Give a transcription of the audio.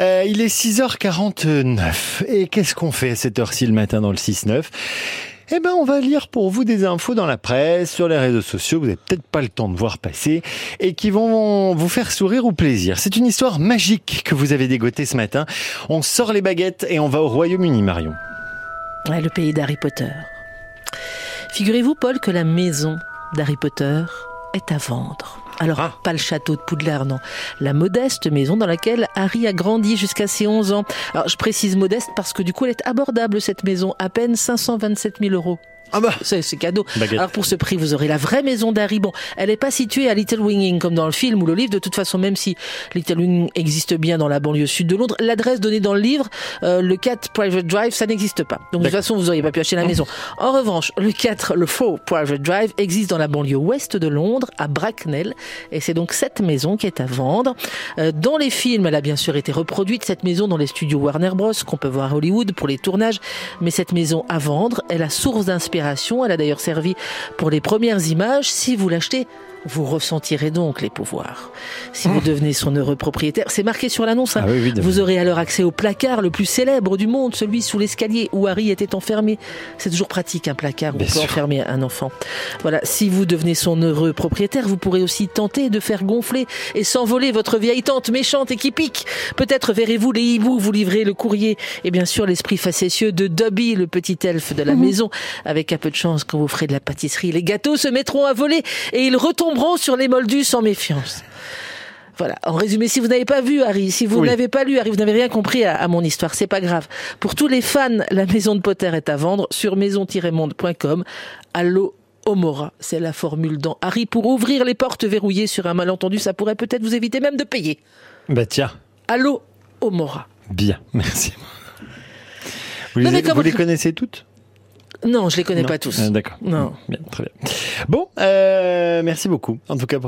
Euh, il est 6h49. Et qu'est-ce qu'on fait à cette heure-ci le matin dans le 6-9 eh ben, on va lire pour vous des infos dans la presse, sur les réseaux sociaux, vous n'avez peut-être pas le temps de voir passer, et qui vont vous faire sourire ou plaisir. C'est une histoire magique que vous avez dégotée ce matin. On sort les baguettes et on va au Royaume-Uni, Marion. Ouais, le pays d'Harry Potter. Figurez-vous, Paul, que la maison d'Harry Potter est à vendre. Alors, Ah. pas le château de Poudlard, non. La modeste maison dans laquelle Harry a grandi jusqu'à ses 11 ans. Alors, je précise modeste parce que du coup, elle est abordable, cette maison. À peine 527 000 euros. Ah bah C'est c'est cadeau. Baguette. Alors pour ce prix, vous aurez la vraie maison d'Harry. Bon, elle n'est pas située à Little Winging comme dans le film ou le livre. De toute façon, même si Little Winging existe bien dans la banlieue sud de Londres, l'adresse donnée dans le livre, euh, le 4 Private Drive, ça n'existe pas. Donc de toute façon, vous n'auriez pas pu acheter la maison. En revanche, le 4, le faux Private Drive, existe dans la banlieue ouest de Londres, à Bracknell. Et c'est donc cette maison qui est à vendre. Euh, dans les films, elle a bien sûr été reproduite, cette maison dans les studios Warner Bros, qu'on peut voir à Hollywood pour les tournages. Mais cette maison à vendre est la source d'inspiration. Elle a d'ailleurs servi pour les premières images. Si vous l'achetez, vous ressentirez donc les pouvoirs. Si vous devenez son heureux propriétaire, c'est marqué sur l'annonce. hein. Ah oui. Vous aurez alors accès au placard le plus célèbre du monde, celui sous l'escalier où Harry était enfermé. C'est toujours pratique un placard où Bien on peut sûr. enfermer un enfant. Voilà, si vous devenez son heureux propriétaire, vous pourrez aussi tenter de faire gonfler et s'envoler votre vieille tante méchante et qui pique. Peut-être verrez-vous les hiboux vous livrer le courrier et bien sûr l'esprit facétieux de Dobby, le petit elfe de la maison. Avec un peu de chance, quand vous ferez de la pâtisserie, les gâteaux se mettront à voler et ils sur les moldus sans méfiance. Voilà. En résumé, si vous n'avez pas vu Harry, si vous Oui. n'avez pas lu Harry, vous n'avez rien compris à, à mon histoire, c'est pas grave. Pour tous les fans, la maison de Potter est à vendre sur maison-monde.com. Allo Omora, c'est la formule dans Harry pour ouvrir les portes verrouillées sur un malentendu. Ça pourrait peut-être vous éviter même de payer. Bah tiens, Allo Omora. bien, merci. Vous, Non, les, mais comme- vous les connaissez toutes? Non, je les connais Non pas tous. Ah, D'accord. Non. Bien, très bien. Bon, euh, merci beaucoup. En tout cas, pour